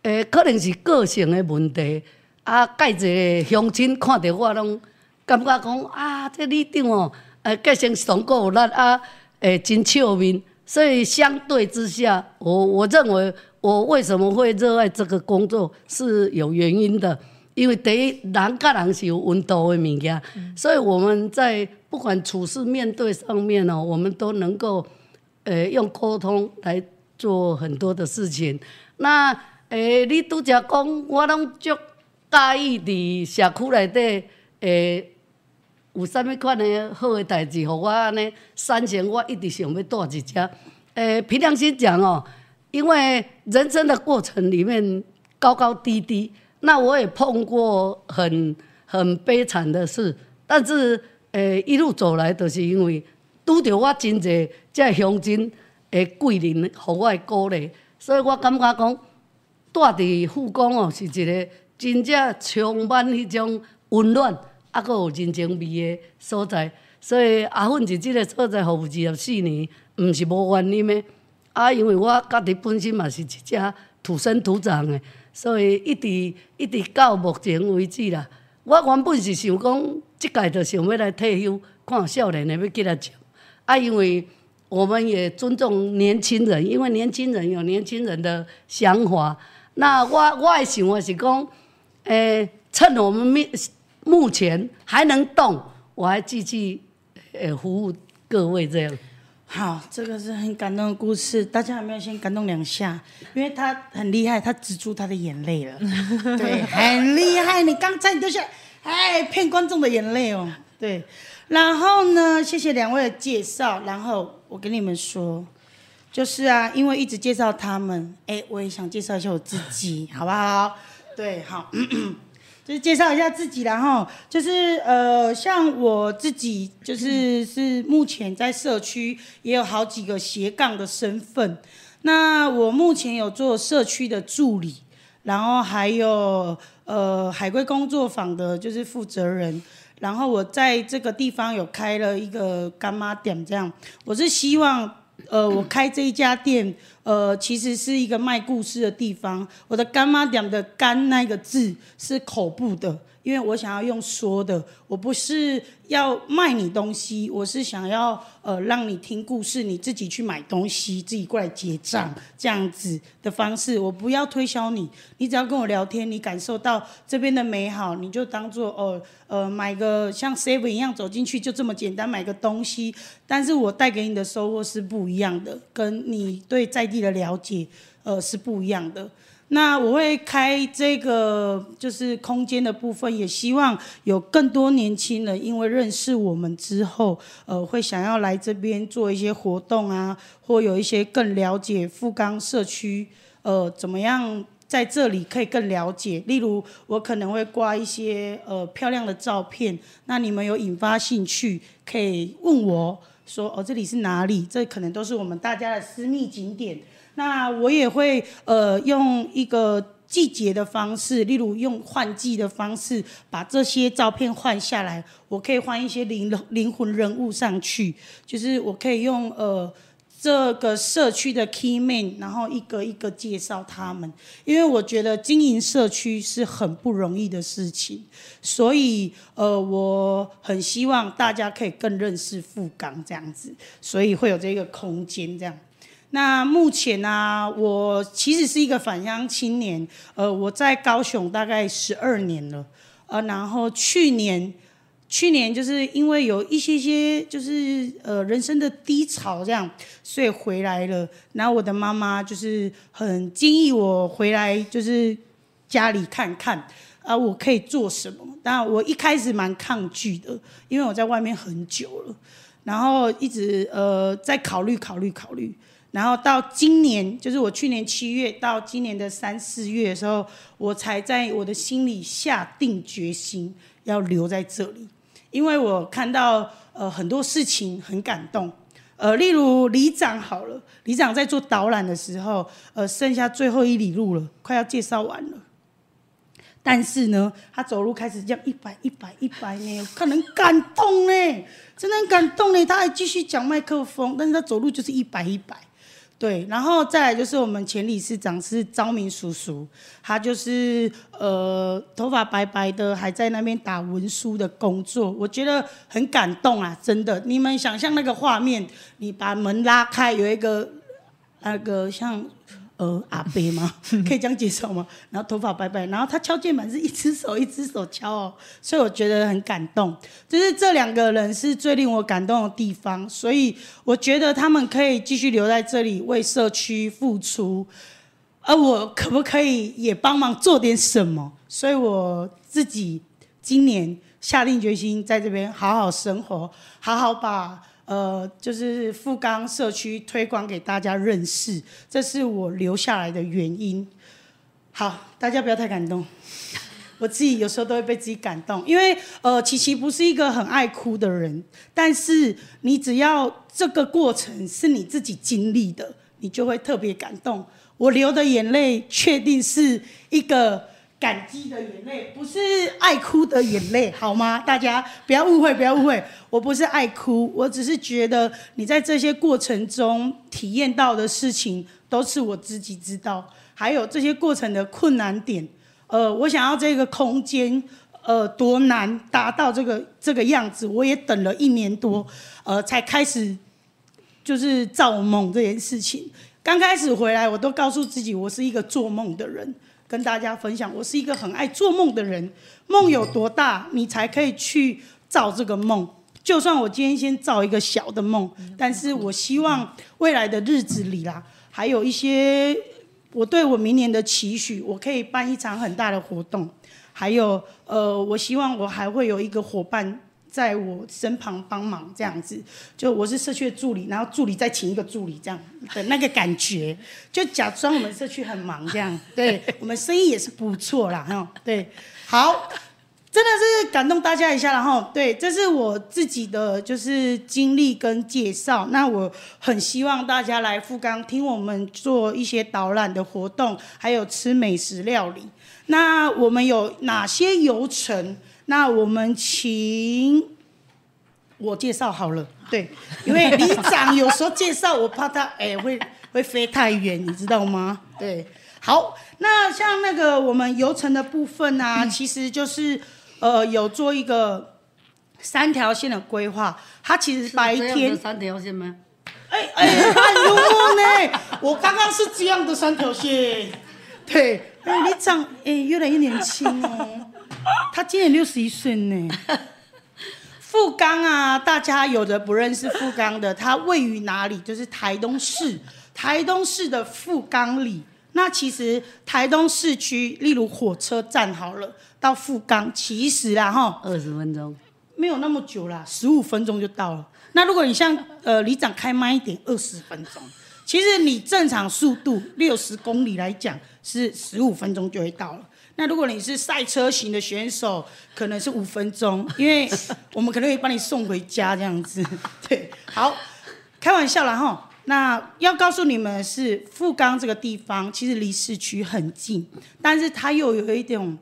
诶、可能是个性的问题，啊，介济乡亲看到我拢感觉讲，啊，这里长哦，诶，个性上够有力啊。诶，真笑面，所以相对之下，我我认为我为什么会热爱这个工作是有原因的。因为第一，人跟人是有温度的物件，嗯、所以我们在不管处事面对上面哦，我们都能够诶用沟通来做很多的事情。那诶，你拄则讲，我拢足介意伫社区内底诶。有啥物款的好的代志，互我安尼产生，我一直想要带一只。诶、凭良心讲哦，因为人生的过程里面高高低低，那我也碰过很很悲惨的事，但是诶、一路走来，都是因为拄着我真济这乡亲的贵人，互我的鼓励，所以我感觉讲带伫富冈哦，是一个真正充满迄种温暖。啊，阁有人情味的所在，所以阿芬是即个所在服务二十四年，毋是无原因的。啊，因为我家己本身嘛是一只土生土长的，所以一直一直到目前为止啦，我原本是想讲，即届就想要来退休，看少年的要记来讲。啊，因为我们也尊重年轻人，因为年轻人有年轻人的想法。那我我的想法是讲，诶、趁我们目前还能动，我还继续呃服务各位这样。好，这个是很感动的故事，大家有没有先感动两下？因为他很厉害，他止住他的眼泪了，对，很厉害。你刚才你都是哎骗观众的眼泪哦，对。然后呢，谢谢两位的介绍。然后我跟你们说，就是啊，因为一直介绍他们，哎，我也想介绍一下我自己，好不好？对，好。就是介绍一下自己，然后就是呃，像我自己就是是目前在社区也有好几个斜杠的身份。那我目前有做社区的助理，然后还有呃海龟工作坊的就是负责人，然后我在这个地方有开了一个干妈店，这样我是希望。呃，我开这一家店，呃，其实是一个卖故事的地方。我的干妈讲的“干”那个字是口部的。因为我想要用说的，我不是要卖你东西，我是想要呃让你听故事，你自己去买东西，自己过来结账这样子的方式。我不要推销你，你只要跟我聊天，你感受到这边的美好，你就当做哦呃买个像 Seven 一样走进去就这么简单买个东西。但是我带给你的收获是不一样的，跟你对在地的了解呃是不一样的。那我会开这个就是空间的部分，也希望有更多年轻人，因为认识我们之后，呃，会想要来这边做一些活动啊，或有一些更了解富冈社区，呃，怎么样在这里可以更了解。例如，我可能会挂一些呃漂亮的照片，那你们有引发兴趣，可以问我说，哦，这里是哪里？这可能都是我们大家的私密景点。那我也会呃用一个季节的方式，例如用换季的方式，把这些照片换下来。我可以换一些灵灵魂人物上去，就是我可以用呃这个社区的 key man，然后一个一个介绍他们。因为我觉得经营社区是很不容易的事情，所以呃我很希望大家可以更认识富冈这样子，所以会有这个空间这样。那目前呢、啊，我其实是一个返乡青年，呃，我在高雄大概十二年了，呃，然后去年，去年就是因为有一些些就是呃人生的低潮这样，所以回来了。然后我的妈妈就是很建议我回来，就是家里看看，啊、我可以做什么？但我一开始蛮抗拒的，因为我在外面很久了，然后一直呃在考虑考虑考虑。然后到今年，就是我去年七月到今年的三四月的时候，我才在我的心里下定决心要留在这里，因为我看到呃很多事情很感动，呃，例如里长好了，里长在做导览的时候，呃，剩下最后一里路了，快要介绍完了，但是呢，他走路开始这样一百一百一百呢，看很感动呢，真的很感动呢，他还继续讲麦克风，但是他走路就是一百一百。对，然后再来就是我们前理事长是昭明叔叔，他就是呃头发白白的，还在那边打文书的工作，我觉得很感动啊，真的。你们想象那个画面，你把门拉开，有一个那个像。呃，阿伯吗？可以这样介绍吗？然后头发白白，然后他敲键盘是一只手 一只手敲哦，所以我觉得很感动。就是这两个人是最令我感动的地方，所以我觉得他们可以继续留在这里为社区付出，而我可不可以也帮忙做点什么？所以我自己今年下定决心在这边好好生活，好好把。呃，就是富冈社区推广给大家认识，这是我留下来的原因。好，大家不要太感动，我自己有时候都会被自己感动，因为呃，琪琪不是一个很爱哭的人，但是你只要这个过程是你自己经历的，你就会特别感动。我流的眼泪，确定是一个。感激的眼泪不是爱哭的眼泪，好吗？大家不要误会，不要误会，我不是爱哭，我只是觉得你在这些过程中体验到的事情都是我自己知道，还有这些过程的困难点。呃，我想要这个空间，呃多难达到这个这个样子，我也等了一年多，呃，才开始就是造梦这件事情。刚开始回来，我都告诉自己，我是一个做梦的人，跟大家分享，我是一个很爱做梦的人。梦有多大，你才可以去造这个梦。就算我今天先造一个小的梦，但是我希望未来的日子里啦，还有一些我对我明年的期许，我可以办一场很大的活动，还有呃，我希望我还会有一个伙伴在我身旁帮忙，这样子，就我是社区的助理，然后助理再请一个助理，这样的那个感觉，就假装我们社区很忙这样，对我们生意也是不错啦，哈，对，好。真的是感动大家一下，然后对，这是我自己的就是经历跟介绍。那我很希望大家来富冈听我们做一些导览的活动，还有吃美食料理。那我们有哪些游程？那我们请我介绍好了，对，因为里长有时候介绍，我怕他哎会 会飞太远，你知道吗？对，好，那像那个我们游程的部分啊，其实就是。呃，有做一个三条线的规划，它其实白天三条线吗？哎哎，很幽默呢。我刚刚是这样的三条线，对，哎，你长哎越来越年轻哦。他今年六十一岁呢。富冈啊，大家有的不认识富冈的，它位于哪里？就是台东市，台东市的富冈里。那其实台东市区，例如火车站好了。到富冈其实啦哈，二十分钟，没有那么久啦，十五分钟就到了。那如果你像呃里长开慢一点，二十分钟，其实你正常速度六十公里来讲是十五分钟就会到了。那如果你是赛车型的选手，可能是五分钟，因为我们可能会把你送回家这样子。对，好，开玩笑啦哈。那要告诉你们的是，富冈这个地方其实离市区很近，但是它又有一种。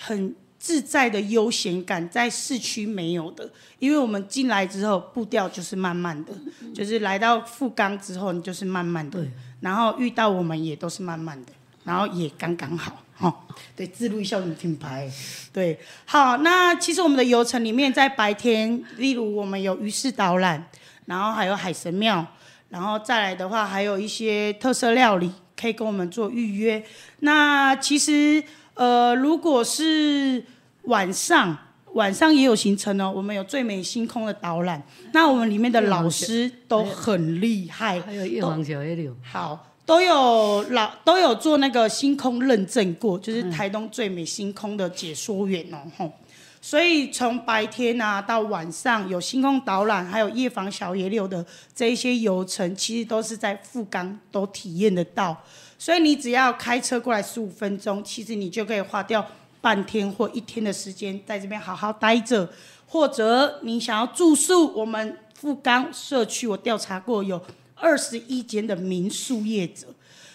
很自在的悠闲感，在市区没有的，因为我们进来之后步调就是慢慢的，就是来到富冈之后，你就是慢慢的，然后遇到我们也都是慢慢的，然后也刚刚好，哈、哦，对，自录一下我们品牌，对，好，那其实我们的游程里面，在白天，例如我们有鱼市导览，然后还有海神庙，然后再来的话，还有一些特色料理可以跟我们做预约，那其实。呃，如果是晚上，晚上也有行程哦。我们有最美星空的导览，那我们里面的老师都很厉害，还有叶黄小夜柳，好，都有老都有做那个星空认证过，就是台东最美星空的解说员哦，吼。所以从白天啊到晚上有星空导览，还有夜访小野柳的这一些游程，其实都是在富冈都体验得到。所以你只要开车过来十五分钟，其实你就可以花掉半天或一天的时间在这边好好待着，或者你想要住宿，我们富冈社区我调查过有二十一间的民宿业者，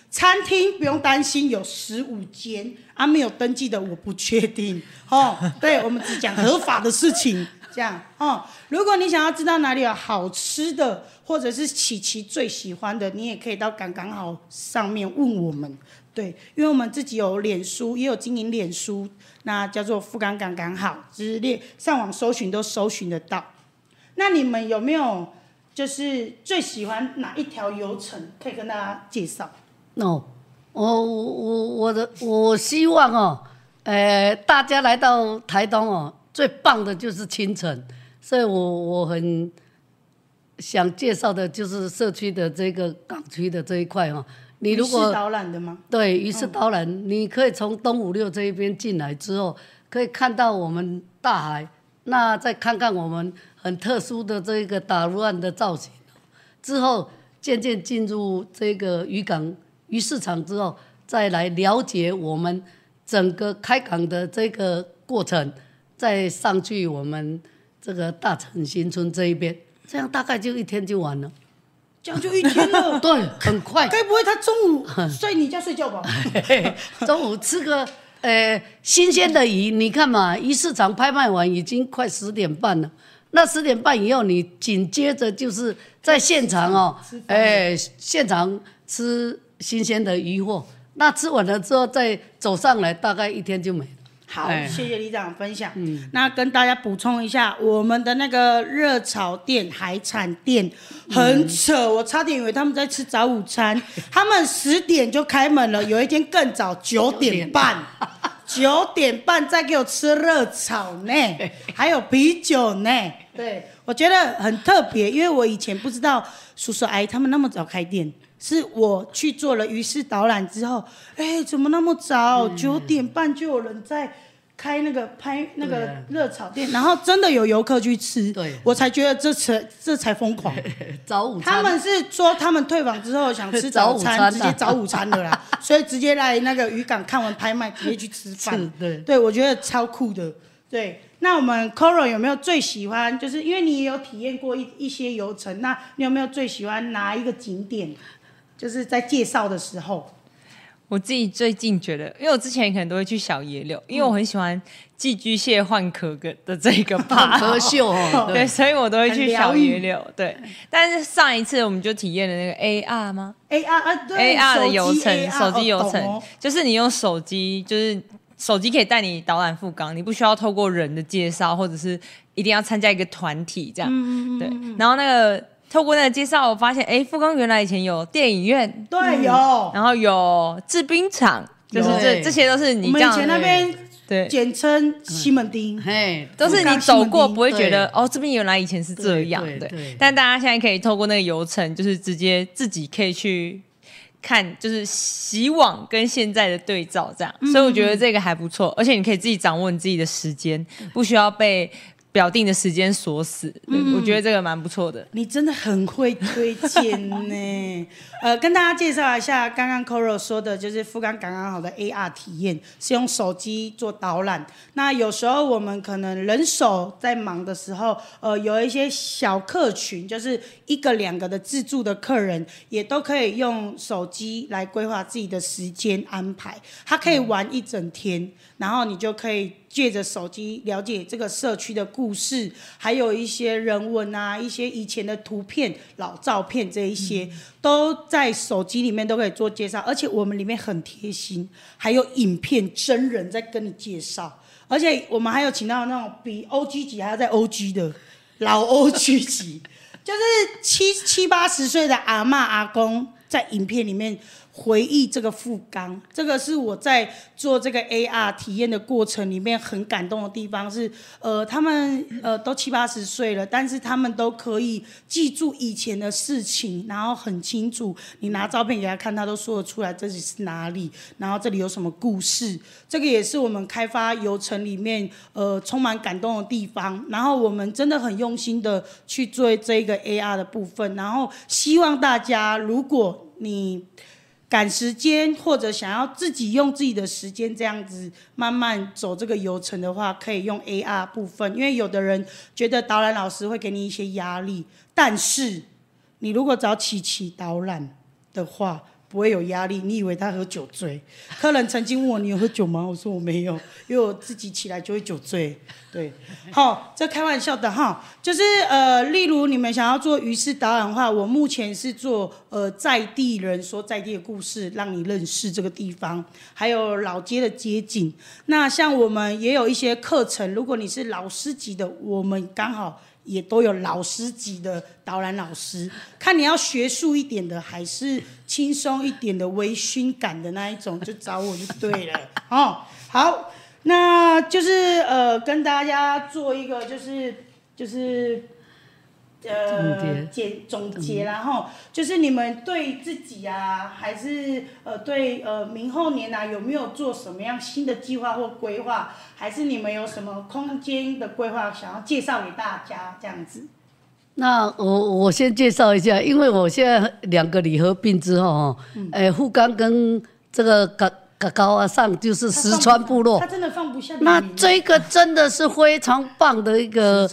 餐厅不用担心有十五间，啊没有登记的我不确定，哦，对，我们只讲合法的事情。这样哦，如果你想要知道哪里有好吃的，或者是琪琪最喜欢的，你也可以到刚刚好上面问我们。对，因为我们自己有脸书，也有经营脸书，那叫做富冈刚刚好，直列上网搜寻都搜寻得到。那你们有没有就是最喜欢哪一条游程？可以跟大家介绍。哦，我我我的我希望哦，呃，大家来到台东哦。最棒的就是清晨，所以我我很想介绍的就是社区的这个港区的这一块哦。你如果导览的吗？对，于是导览，嗯、你可以从东五六这一边进来之后，可以看到我们大海，那再看看我们很特殊的这个打乱的造型，之后渐渐进入这个渔港鱼市场之后，再来了解我们整个开港的这个过程。再上去我们这个大城新村这一边，这样大概就一天就完了，这样就一天了。对，很快。该不会他中午睡你家睡觉吧？中午吃个呃新鲜的鱼，你看嘛，鱼市场拍卖完已经快十点半了。那十点半以后，你紧接着就是在现场哦，哎，现场吃新鲜的鱼货。那吃完了之后再走上来，大概一天就没了。好，哎谢谢李长分享。嗯，那跟大家补充一下，我们的那个热炒店、海产店很扯，我差点以为他们在吃早午餐。他们十点就开门了，有一天更早，九点半，九点半再给我吃热炒呢，还有啤酒呢。对，我觉得很特别，因为我以前不知道叔叔阿姨他们那么早开店。是我去做了鱼市导览之后，哎，怎么那么早？九点半就有人在开那个拍那个热炒店，然后真的有游客去吃，对，我才觉得这才这才疯狂。早午餐，他们是说他们退房之后想吃早餐，早午餐啊、直接早午餐的啦，所以直接来那个渔港看完拍卖，直接去吃饭。对，对我觉得超酷的。对，那我们 Coro 有没有最喜欢？就是因为你也有体验过一一些游程，那你有没有最喜欢哪一个景点？就是在介绍的时候，我自己最近觉得，因为我之前可能都会去小野柳，因为我很喜欢寄居蟹换壳的的这个趴壳 秀哦，对，所以我都会去小野柳。对，但是上一次我们就体验了那个 AR 吗？AR 啊，对，AR 的游程手机游程，哦、就是你用手机，就是手机可以带你导览富冈，你不需要透过人的介绍，或者是一定要参加一个团体这样。嗯、对，然后那个。透过那个介绍，我发现，哎，富冈原来以前有电影院，对，有，然后有制冰厂，就是这这些都是你这样。我们以前那边对，简称西门町，嘿，都是你走过不会觉得哦，这边原来以前是这样，对。但大家现在可以透过那个游程，就是直接自己可以去看，就是以往跟现在的对照，这样。所以我觉得这个还不错，而且你可以自己掌握你自己的时间，不需要被。表定的时间锁死，嗯，我觉得这个蛮不错的。你真的很会推荐呢。呃，跟大家介绍一下，刚刚 Coro 说的就是富冈刚刚好的 AR 体验，是用手机做导览。那有时候我们可能人手在忙的时候，呃，有一些小客群，就是一个两个的自助的客人，也都可以用手机来规划自己的时间安排。他可以玩一整天，嗯，然后你就可以。借着手机了解这个社区的故事，还有一些人文啊，一些以前的图片、老照片这一些，都在手机里面都可以做介绍。而且我们里面很贴心，还有影片真人在跟你介绍。而且我们还有请到那种比 OG 级还要再 OG 的老 OG 级，就是七七八十岁的阿嬷阿公在影片里面。回忆这个富冈，这个是我在做这个 AR 体验的过程里面很感动的地方是，呃，他们呃都七八十岁了，但是他们都可以记住以前的事情，然后很清楚，你拿照片给他看，他都说得出来这里是哪里，然后这里有什么故事，这个也是我们开发游程里面呃充满感动的地方。然后我们真的很用心的去做这个 AR 的部分，然后希望大家如果你。赶时间或者想要自己用自己的时间这样子慢慢走这个流程的话，可以用 AR 部分，因为有的人觉得导览老师会给你一些压力，但是你如果找琪琪导览的话。不会有压力。你以为他喝酒醉？客人曾经问我：“你有喝酒吗？”我说：“我没有，因为我自己起来就会酒醉。”对，好，这开玩笑的哈。就是呃，例如你们想要做鱼市导演的话，我目前是做呃在地人说在地的故事，让你认识这个地方，还有老街的街景。那像我们也有一些课程，如果你是老师级的，我们刚好。也都有老师级的导览老师，看你要学术一点的，还是轻松一点的、微醺感的那一种，就找我就对了。哦，好，那就是呃，跟大家做一个就是就是。呃，简总结，然后就是你们对自己啊，还是呃对呃明后年啊，有没有做什么样新的计划或规划？还是你们有什么空间的规划想要介绍给大家这样子？那我我先介绍一下，因为我现在两个礼合并之后，嗯，哎，富冈跟这个高啊上就是石川部落，他真的放不下。那这个真的是非常棒的一个，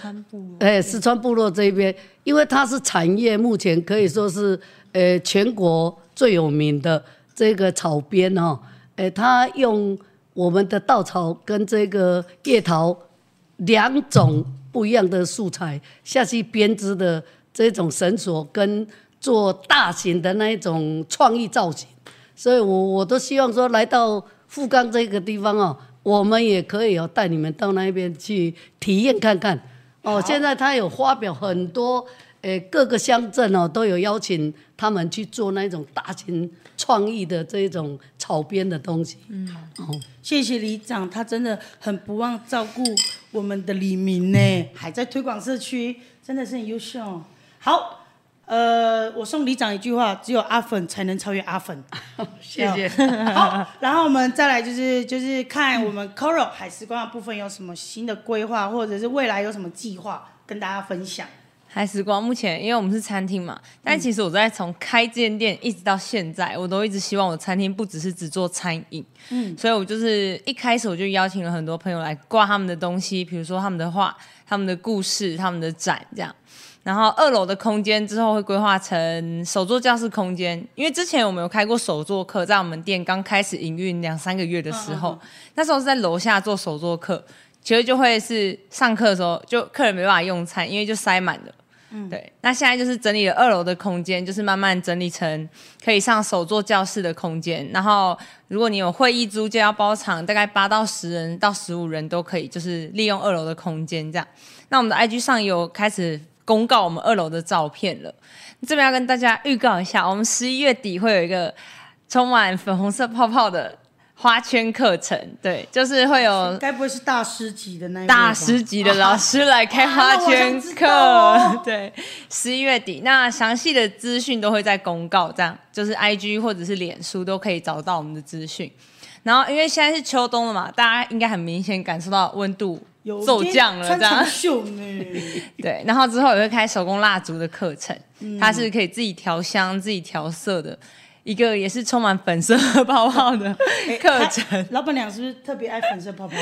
哎，石川部落这边，因为它是产业，目前可以说是呃全国最有名的这个草编哈，哎，它用我们的稻草跟这个叶桃两种不一样的素材下去编织的这种绳索，跟做大型的那一种创意造型。所以我，我我都希望说，来到富冈这个地方哦，我们也可以哦带你们到那边去体验看看。哦，现在他有发表很多，诶，各个乡镇哦都有邀请他们去做那种大型创意的这种草编的东西。嗯，哦，谢谢李长，他真的很不忘照顾我们的李明呢，还在推广社区，真的是很优秀。好。呃，我送李长一句话：只有阿粉才能超越阿粉。谢谢。好，然后我们再来就是就是看我们 Coro 海时光的部分有什么新的规划，或者是未来有什么计划跟大家分享。海时光目前因为我们是餐厅嘛，但其实我在从开这间店一直到现在，我都一直希望我餐厅不只是只做餐饮。嗯，所以我就是一开始我就邀请了很多朋友来挂他们的东西，比如说他们的画、他们的故事、他们的展这样。然后二楼的空间之后会规划成手作教室空间，因为之前我们有开过手作课，在我们店刚开始营运两三个月的时候，那时候是在楼下做手作课，其实就会是上课的时候就客人没办法用餐，因为就塞满了。嗯，对。那现在就是整理了二楼的空间，就是慢慢整理成可以上手作教室的空间。然后如果你有会议租就要包场，大概八到十人到十五人都可以，就是利用二楼的空间这样。那我们的 IG 上有开始。公告我们二楼的照片了，这边要跟大家预告一下，我们十一月底会有一个充满粉红色泡泡的花圈课程，对，就是会有，该不会是大师级的那大师级的老师来开花圈课？啊、对，十一月底，那详细的资讯都会在公告，这样就是 IG 或者是脸书都可以找到我们的资讯。然后因为现在是秋冬了嘛，大家应该很明显感受到温度。骤降了，这样。对，然后之后也会开手工蜡烛的课程，嗯、它是可以自己调香、自己调色的一个，也是充满粉色泡泡的课程。欸、老板娘是不是特别爱粉色泡泡？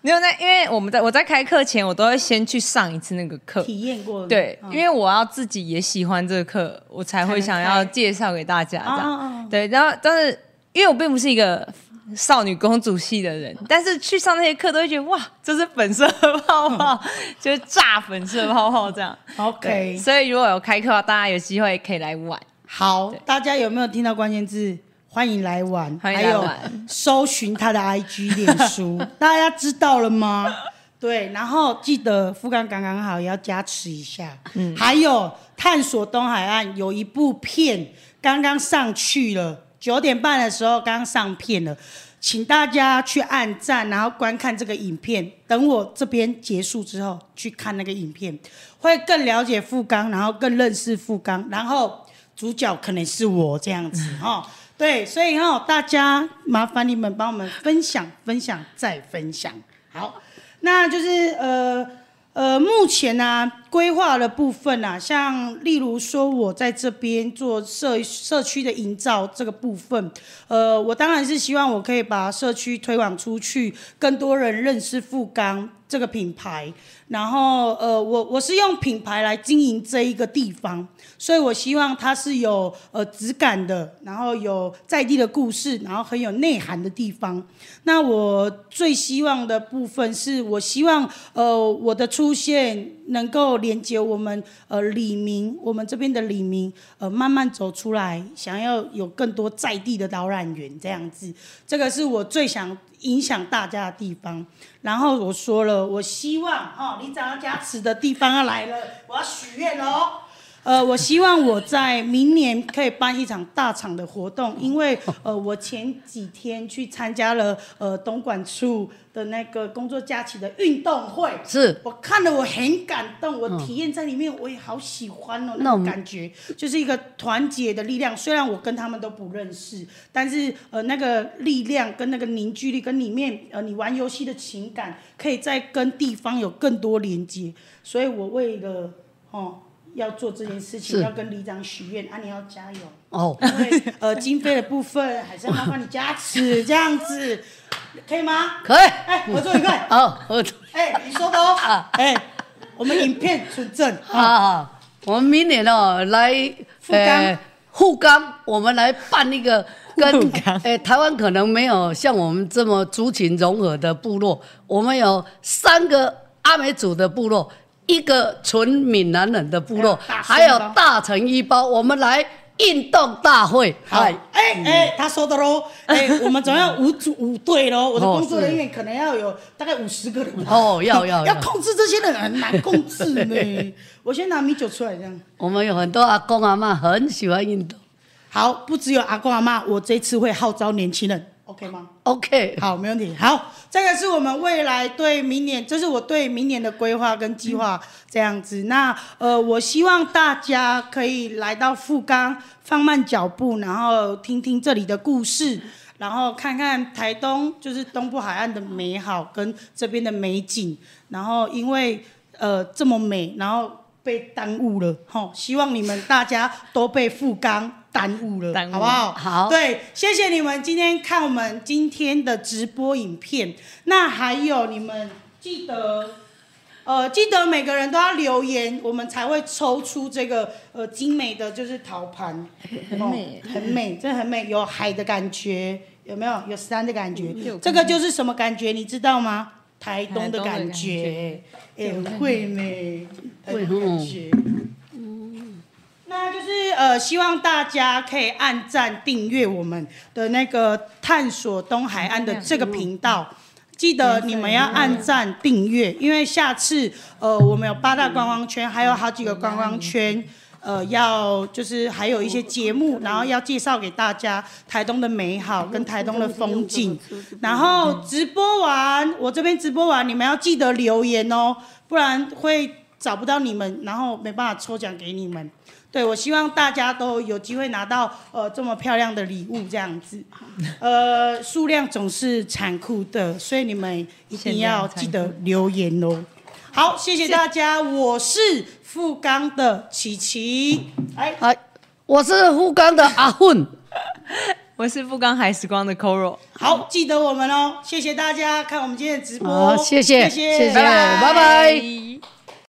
没有，那因为我们在我在开课前，我都会先去上一次那个课，体验过。对，嗯、因为我要自己也喜欢这个课，我才会想要介绍给大家这样。哦、对，然后但是因为我并不是一个。少女公主系的人，但是去上那些课都会觉得哇，这是粉色泡泡，就是炸粉色泡泡这样。OK，所以如果有开课，大家有机会可以来玩。好，大家有没有听到关键字？欢迎来玩，欢迎来玩，还有搜寻他的 IG 脸书，大家知道了吗？对，然后记得富冈刚刚好也要加持一下。嗯，还有探索东海岸有一部片刚刚上去了。九点半的时候刚上片了，请大家去按赞，然后观看这个影片。等我这边结束之后去看那个影片，会更了解富冈，然后更认识富冈，然后主角可能是我这样子哈。对，所以哈，大家麻烦你们帮我们分享、分享再分享。好，那就是呃。呃，目前呢、规划的部分啊，像例如说，我在这边做社社区的营造这个部分，呃，我当然是希望我可以把社区推广出去，更多人认识富冈这个品牌。然后，呃，我我是用品牌来经营这一个地方，所以我希望它是有呃质感的，然后有在地的故事，然后很有内涵的地方。那我最希望的部分是，我希望呃我的出现能够连接我们呃李明，我们这边的李明呃慢慢走出来，想要有更多在地的导览员这样子，这个是我最想。影响大家的地方，然后我说了，我希望哈，你找到加持的地方要来了，我要许愿喽。呃，我希望我在明年可以办一场大场的活动，因为呃，我前几天去参加了呃东莞处的那个工作假期的运动会，是我看了我很感动，我体验在里面，我也好喜欢哦，那种感觉就是一个团结的力量。虽然我跟他们都不认识，但是呃那个力量跟那个凝聚力跟里面呃你玩游戏的情感，可以再跟地方有更多连接，所以我为了哦。要做这件事情，要跟里长许愿啊！你要加油哦，因为呃，经费的部分还是要麻烦你加持，这样子可以吗？可以，哎，合作愉快。好，合作。哎，你说的哦。啊，哎，我们影片存证。好好，我们明年哦来富冈，富冈，我们来办一个跟哎台湾可能没有像我们这么族群融合的部落，我们有三个阿美族的部落。一个纯闽南人的部落，还有大成一包，我们来运动大会。好，哎哎，他说的喽，哎，我们总要五组五队喽。我的工作人员可能要有大概五十个人。哦，要要要控制这些人很难控制呢。我先拿米酒出来，这样。我们有很多阿公阿妈很喜欢运动。好，不只有阿公阿妈，我这次会号召年轻人。OK 吗？OK，好，没问题。好，这个是我们未来对明年，这是我对明年的规划跟计划这样子。那呃，我希望大家可以来到富冈，放慢脚步，然后听听这里的故事，然后看看台东就是东部海岸的美好跟这边的美景。然后因为呃这么美，然后被耽误了，吼，希望你们大家都被富冈。耽误了，误好不好？好，对，谢谢你们今天看我们今天的直播影片。那还有你们记得，呃，记得每个人都要留言，我们才会抽出这个呃精美的就是陶盘，很美，哦、很美，真的很美，有海的感觉，有没有？有山的感觉，这个就是什么感觉？你知道吗？台东的感觉，哎，会美，会感觉。那就是呃，希望大家可以按赞订阅我们的那个探索东海岸的这个频道，记得你们要按赞订阅，因为下次呃，我们有八大观光圈，还有好几个观光圈，呃，要就是还有一些节目，然后要介绍给大家台东的美好跟台东的风景。然后直播完，我这边直播完，你们要记得留言哦，不然会找不到你们，然后没办法抽奖给你们。对，我希望大家都有机会拿到呃这么漂亮的礼物，这样子，呃，数量总是残酷的，所以你们一定要记得留言哦。好，谢谢大家，我是富冈的琪琪，哎，哎，我是富冈的阿混，我是富冈海时光的 Coro，好，记得我们哦，谢谢大家看我们今天的直播，好，谢谢，谢谢，谢谢，拜拜。拜拜。